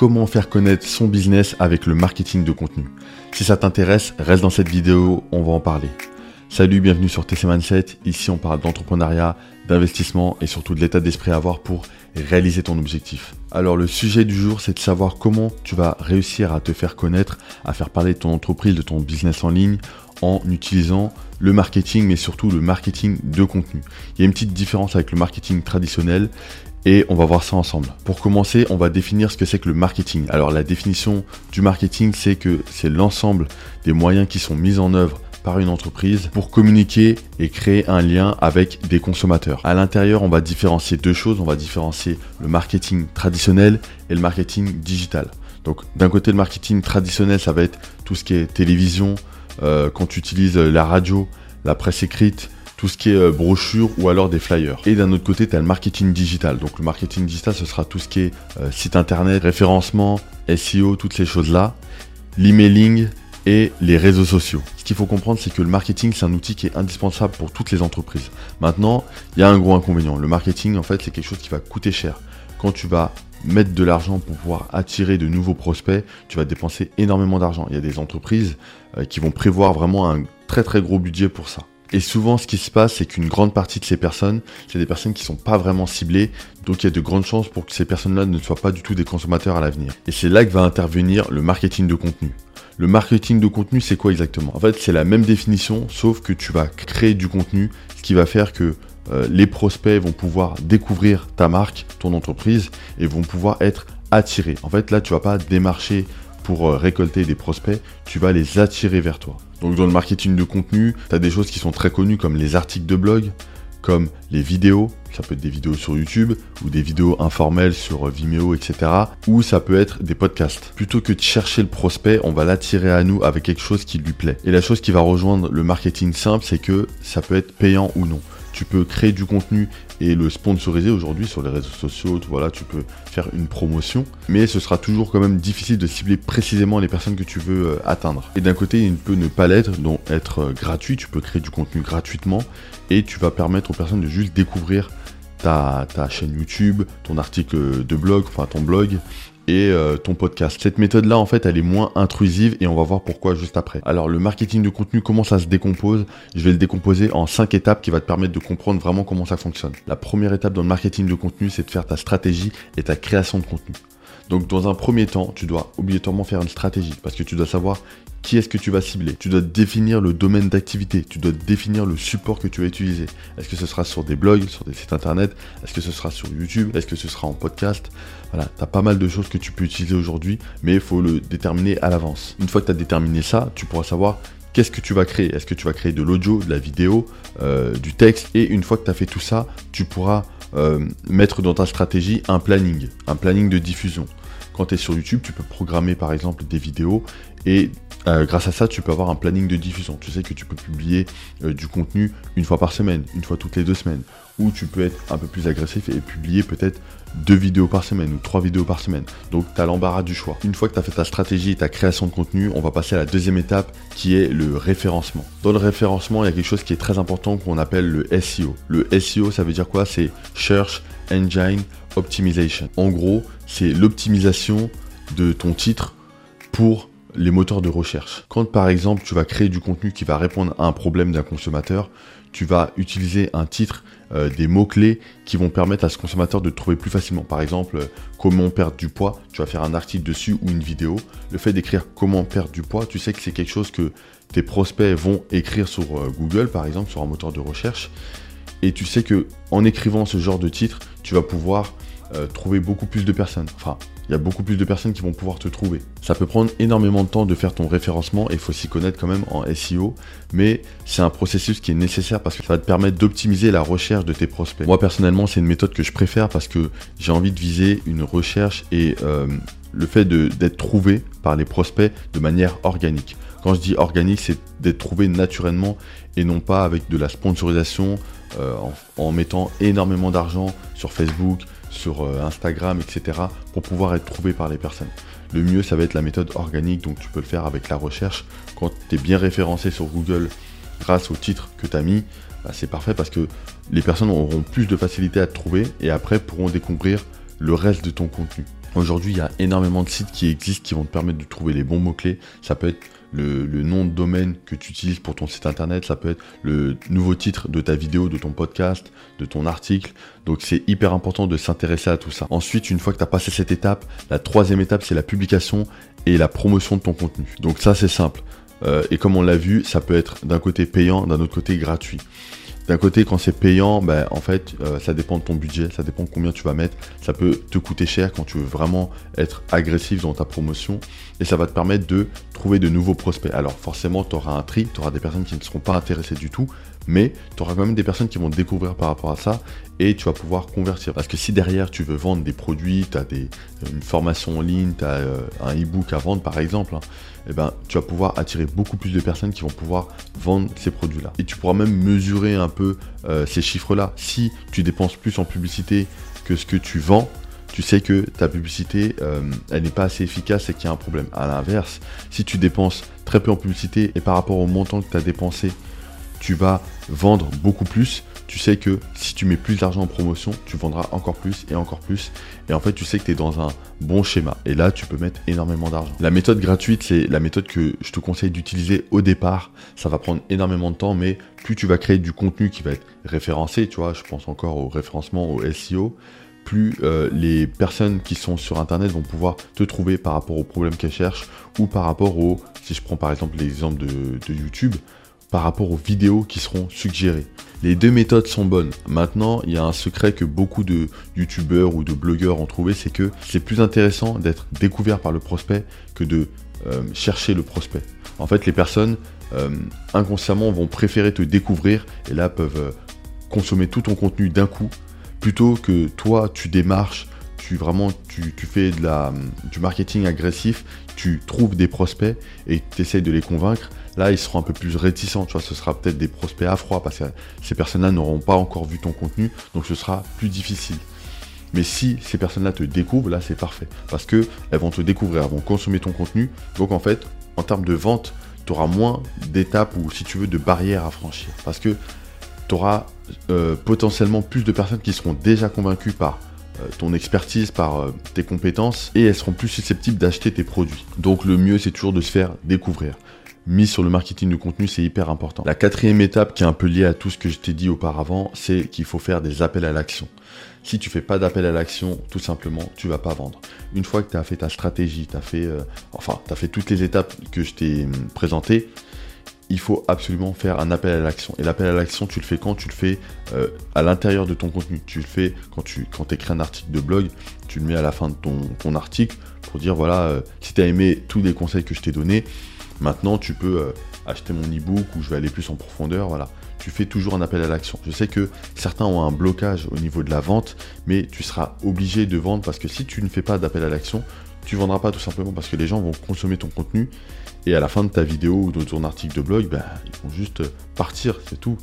comment faire connaître son business avec le marketing de contenu. Si ça t'intéresse, reste dans cette vidéo, on va en parler. Salut, bienvenue sur TC Mindset. Ici, on parle d'entrepreneuriat, d'investissement et surtout de l'état d'esprit à avoir pour réaliser ton objectif. Alors, le sujet du jour, c'est de savoir comment tu vas réussir à te faire connaître, à faire parler de ton entreprise, de ton business en ligne en utilisant le marketing, mais surtout le marketing de contenu. Il y a une petite différence avec le marketing traditionnel et on va voir ça ensemble. Pour commencer, on va définir ce que c'est que le marketing. Alors la définition du marketing, c'est que c'est l'ensemble des moyens qui sont mis en œuvre par une entreprise pour communiquer et créer un lien avec des consommateurs. À l'intérieur, on va différencier deux choses. On va différencier le marketing traditionnel et le marketing digital. Donc d'un côté, le marketing traditionnel, ça va être tout ce qui est télévision, euh, quand tu utilises la radio, la presse écrite, tout ce qui est euh, brochure ou alors des flyers. Et d'un autre côté, tu as le marketing digital. Donc le marketing digital, ce sera tout ce qui est euh, site internet, référencement, SEO, toutes ces choses-là, l'emailing et les réseaux sociaux. Ce qu'il faut comprendre, c'est que le marketing, c'est un outil qui est indispensable pour toutes les entreprises. Maintenant, il y a un gros inconvénient. Le marketing, en fait, c'est quelque chose qui va coûter cher. Quand tu vas mettre de l'argent pour pouvoir attirer de nouveaux prospects, tu vas dépenser énormément d'argent. Il y a des entreprises euh, qui vont prévoir vraiment un très très gros budget pour ça. Et souvent, ce qui se passe, c'est qu'une grande partie de ces personnes, c'est des personnes qui ne sont pas vraiment ciblées. Donc, il y a de grandes chances pour que ces personnes-là ne soient pas du tout des consommateurs à l'avenir. Et c'est là que va intervenir le marketing de contenu. Le marketing de contenu, c'est quoi exactement? En fait, c'est la même définition, sauf que tu vas créer du contenu, ce qui va faire que euh, les prospects vont pouvoir découvrir ta marque, ton entreprise, et vont pouvoir être attirés. En fait, là, tu vas pas démarcher pour euh, récolter des prospects, tu vas les attirer vers toi. Donc dans le marketing de contenu, tu as des choses qui sont très connues comme les articles de blog, comme les vidéos, ça peut être des vidéos sur YouTube ou des vidéos informelles sur Vimeo, etc. Ou ça peut être des podcasts. Plutôt que de chercher le prospect, on va l'attirer à nous avec quelque chose qui lui plaît. Et la chose qui va rejoindre le marketing simple, c'est que ça peut être payant ou non tu peux créer du contenu et le sponsoriser aujourd'hui sur les réseaux sociaux, voilà, tu peux faire une promotion, mais ce sera toujours quand même difficile de cibler précisément les personnes que tu veux euh, atteindre. Et d'un côté, il peut ne pas l'être, donc être euh, gratuit, tu peux créer du contenu gratuitement et tu vas permettre aux personnes de juste découvrir ta, ta chaîne YouTube, ton article de blog, enfin ton blog, et euh, ton podcast. Cette méthode-là, en fait, elle est moins intrusive et on va voir pourquoi juste après. Alors, le marketing de contenu, comment ça se décompose? Je vais le décomposer en cinq étapes qui va te permettre de comprendre vraiment comment ça fonctionne. La première étape dans le marketing de contenu, c'est de faire ta stratégie et ta création de contenu. Donc dans un premier temps, tu dois obligatoirement faire une stratégie parce que tu dois savoir qui est-ce que tu vas cibler. Tu dois définir le domaine d'activité, tu dois définir le support que tu vas utiliser. Est-ce que ce sera sur des blogs, sur des sites internet, est-ce que ce sera sur YouTube, est-ce que ce sera en podcast? Voilà, tu as pas mal de choses que tu peux utiliser aujourd'hui, mais il faut le déterminer à l'avance. Une fois que tu as déterminé ça, tu pourras savoir qu'est-ce que tu vas créer. Est-ce que tu vas créer de l'audio, de la vidéo, euh, du texte? Et une fois que tu as fait tout ça, tu pourras euh, mettre dans ta stratégie un planning, un planning de diffusion. Quand tu es sur YouTube, tu peux programmer par exemple des vidéos et euh, grâce à ça, tu peux avoir un planning de diffusion. Tu sais que tu peux publier euh, du contenu une fois par semaine, une fois toutes les deux semaines. Ou tu peux être un peu plus agressif et publier peut-être deux vidéos par semaine ou trois vidéos par semaine. Donc tu as l'embarras du choix. Une fois que tu as fait ta stratégie et ta création de contenu, on va passer à la deuxième étape qui est le référencement. Dans le référencement, il y a quelque chose qui est très important qu'on appelle le SEO. Le SEO, ça veut dire quoi? C'est Search Engine Optimization. En gros, c'est l'optimisation de ton titre pour les moteurs de recherche. Quand par exemple tu vas créer du contenu qui va répondre à un problème d'un consommateur, tu vas utiliser un titre, euh, des mots-clés qui vont permettre à ce consommateur de trouver plus facilement. Par exemple, comment perdre du poids, tu vas faire un article dessus ou une vidéo. Le fait d'écrire comment perdre du poids, tu sais que c'est quelque chose que tes prospects vont écrire sur euh, Google, par exemple, sur un moteur de recherche. Et tu sais que en écrivant ce genre de titre, tu vas pouvoir trouver beaucoup plus de personnes. Enfin, il y a beaucoup plus de personnes qui vont pouvoir te trouver. Ça peut prendre énormément de temps de faire ton référencement et il faut s'y connaître quand même en SEO, mais c'est un processus qui est nécessaire parce que ça va te permettre d'optimiser la recherche de tes prospects. Moi personnellement, c'est une méthode que je préfère parce que j'ai envie de viser une recherche et euh, le fait d'être trouvé par les prospects de manière organique. Quand je dis organique, c'est d'être trouvé naturellement et non pas avec de la sponsorisation euh, en mettant énormément d'argent sur Facebook, sur euh, Instagram, etc. pour pouvoir être trouvé par les personnes. Le mieux, ça va être la méthode organique, donc tu peux le faire avec la recherche. Quand tu es bien référencé sur Google grâce au titre que tu as mis, bah, c'est parfait parce que les personnes auront plus de facilité à te trouver et après pourront découvrir le reste de ton contenu. Aujourd'hui, il y a énormément de sites qui existent qui vont te permettre de trouver les bons mots-clés. Ça peut être le, nom de domaine que tu utilises pour ton site internet, ça peut être le nouveau titre de ta vidéo, de ton podcast, de ton article. Donc c'est hyper important de s'intéresser à tout ça. Ensuite, une fois que tu as passé cette étape, la troisième étape, c'est la publication et la promotion de ton contenu. Donc ça, c'est simple. Euh, et comme on l'a vu, ça peut être d'un côté payant, d'un autre côté gratuit. D'un côté, quand c'est payant, ben, en fait, euh, ça dépend de ton budget, ça dépend de combien tu vas mettre. Ça peut te coûter cher quand tu veux vraiment être agressif dans ta promotion. Et ça va te permettre de trouver de nouveaux prospects. Alors forcément, tu auras un tri, tu auras des personnes qui ne seront pas intéressées du tout, mais tu auras quand même des personnes qui vont découvrir par rapport à ça et tu vas pouvoir convertir. Parce que si derrière tu veux vendre des produits, tu as des, une formation en ligne, tu as euh, un e-book à vendre par exemple, hein, eh ben, tu vas pouvoir attirer beaucoup plus de personnes qui vont pouvoir vendre ces produits-là. Et tu pourras même mesurer un peu euh, ces chiffres-là. Si tu dépenses plus en publicité que ce que tu vends, tu sais que ta publicité, euh, elle n'est pas assez efficace et qu'il y a un problème. À l'inverse, si tu dépenses très peu en publicité et par rapport au montant que tu as dépensé, tu vas vendre beaucoup plus, tu sais que si tu mets plus d'argent en promotion, tu vendras encore plus et encore plus. Et en fait, tu sais que tu es dans un bon schéma. Et là, tu peux mettre énormément d'argent. La méthode gratuite, c'est la méthode que je te conseille d'utiliser au départ. Ça va prendre énormément de temps, mais plus tu vas créer du contenu qui va être référencé, tu vois, je pense encore au référencement, au SEO, plus euh, les personnes qui sont sur Internet vont pouvoir te trouver par rapport aux problèmes qu'elles cherchent ou par rapport au, si je prends par exemple l'exemple de YouTube, par rapport aux vidéos qui seront suggérées. Les deux méthodes sont bonnes. Maintenant, il y a un secret que beaucoup de youtubeurs ou de blogueurs ont trouvé, c'est que c'est plus intéressant d'être découvert par le prospect que de euh, chercher le prospect. En fait, les personnes euh, inconsciemment vont préférer te découvrir et là peuvent euh, consommer tout ton contenu d'un coup plutôt que toi tu démarches tu vraiment tu, fais de la, du marketing agressif, tu trouves des prospects et tu essayes de les convaincre, là ils seront un peu plus réticents, tu vois, ce sera peut-être des prospects à froid parce que ces personnes-là n'auront pas encore vu ton contenu, donc ce sera plus difficile. Mais si ces personnes-là te découvrent, là c'est parfait. Parce qu'elles vont te découvrir, elles vont consommer ton contenu. Donc en fait, en termes de vente, tu auras moins d'étapes ou si tu veux de barrières à franchir. Parce que tu auras euh, potentiellement plus de personnes qui seront déjà convaincues par ton expertise, par euh, tes compétences, et elles seront plus susceptibles d'acheter tes produits. Donc le mieux, c'est toujours de se faire découvrir. Mis sur le marketing de contenu, c'est hyper important. La quatrième étape qui est un peu liée à tout ce que je t'ai dit auparavant, c'est qu'il faut faire des appels à l'action. Si tu fais pas d'appel à l'action, tout simplement, tu vas pas vendre. Une fois que tu as fait ta stratégie, tu as fait, euh, enfin, tu as fait toutes les étapes que je t'ai hum, présentées, il faut absolument faire un appel à l'action. Et l'appel à l'action, tu le fais quand Tu le fais euh, à l'intérieur de ton contenu. Tu le fais quand tu quand écris un article de blog, tu le mets à la fin de ton, article pour dire voilà, euh, si tu as aimé tous les conseils que je t'ai donnés, maintenant tu peux euh, acheter mon e-book ou je vais aller plus en profondeur. Voilà. Tu fais toujours un appel à l'action. Je sais que certains ont un blocage au niveau de la vente, mais tu seras obligé de vendre parce que si tu ne fais pas d'appel à l'action, tu vendras pas tout simplement parce que les gens vont consommer ton contenu et à la fin de ta vidéo ou de ton article de blog, ben, ils vont juste partir, c'est tout.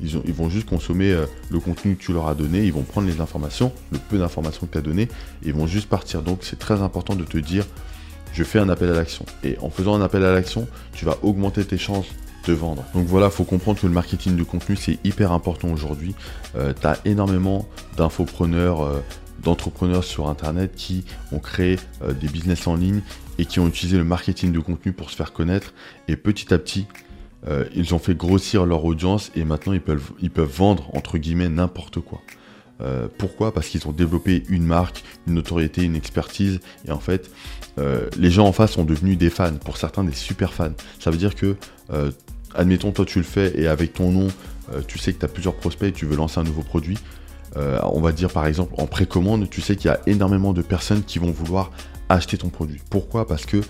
Ils, vont juste consommer euh, le contenu que tu leur as donné, ils vont prendre les informations, le peu d'informations que tu as donné, et ils vont juste partir. Donc c'est très important de te dire, je fais un appel à l'action. Et en faisant un appel à l'action, tu vas augmenter tes chances de vendre. Donc voilà, il faut comprendre que le marketing de contenu, c'est hyper important aujourd'hui. Euh, tu as énormément d'infopreneurs, euh, d'entrepreneurs sur Internet qui ont créé des business en ligne et qui ont utilisé le marketing de contenu pour se faire connaître. Et petit à petit, euh, ils ont fait grossir leur audience et maintenant ils peuvent, vendre entre guillemets n'importe quoi. Euh, pourquoi? Parce qu'ils ont développé une marque, une notoriété, une expertise et en fait euh, les gens en face sont devenus des fans, pour certains des super fans. Ça veut dire que, admettons toi tu le fais et avec ton nom tu sais que tu as plusieurs prospects et tu veux lancer un nouveau produit. On va dire par exemple en précommande, tu sais qu'il y a énormément de personnes qui vont vouloir acheter ton produit. Pourquoi? Parce que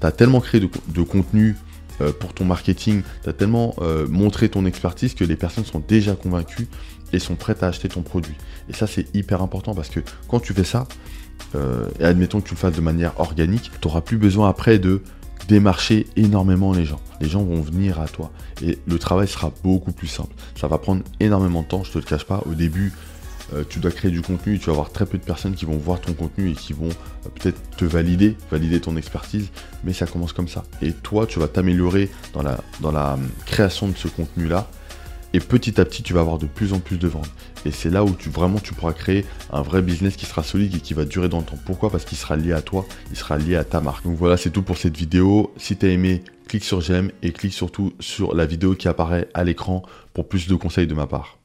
tu as tellement créé de, contenu euh, pour ton marketing, tu as tellement euh, montré ton expertise que les personnes sont déjà convaincues et sont prêtes à acheter ton produit. Et ça, c'est hyper important parce que quand tu fais ça, euh, et admettons que tu le fasses de manière organique, tu n'auras plus besoin après de démarcher énormément les gens. Les gens vont venir à toi et le travail sera beaucoup plus simple. Ça va prendre énormément de temps, je te le cache pas. Au début, euh, tu dois créer du contenu tu vas avoir très peu de personnes qui vont voir ton contenu et qui vont euh, peut-être te valider, valider ton expertise, mais ça commence comme ça. Et toi, tu vas t'améliorer dans la, dans la hum, création de ce contenu-là Et petit à petit, tu vas avoir de plus en plus de ventes. Et c'est là où tu vraiment tu pourras créer un vrai business qui sera solide et qui va durer dans le temps. Pourquoi? Parce qu'il sera lié à toi, il sera lié à ta marque. Donc voilà, c'est tout pour cette vidéo. Si tu as aimé, clique sur j'aime et clique surtout sur la vidéo qui apparaît à l'écran pour plus de conseils de ma part.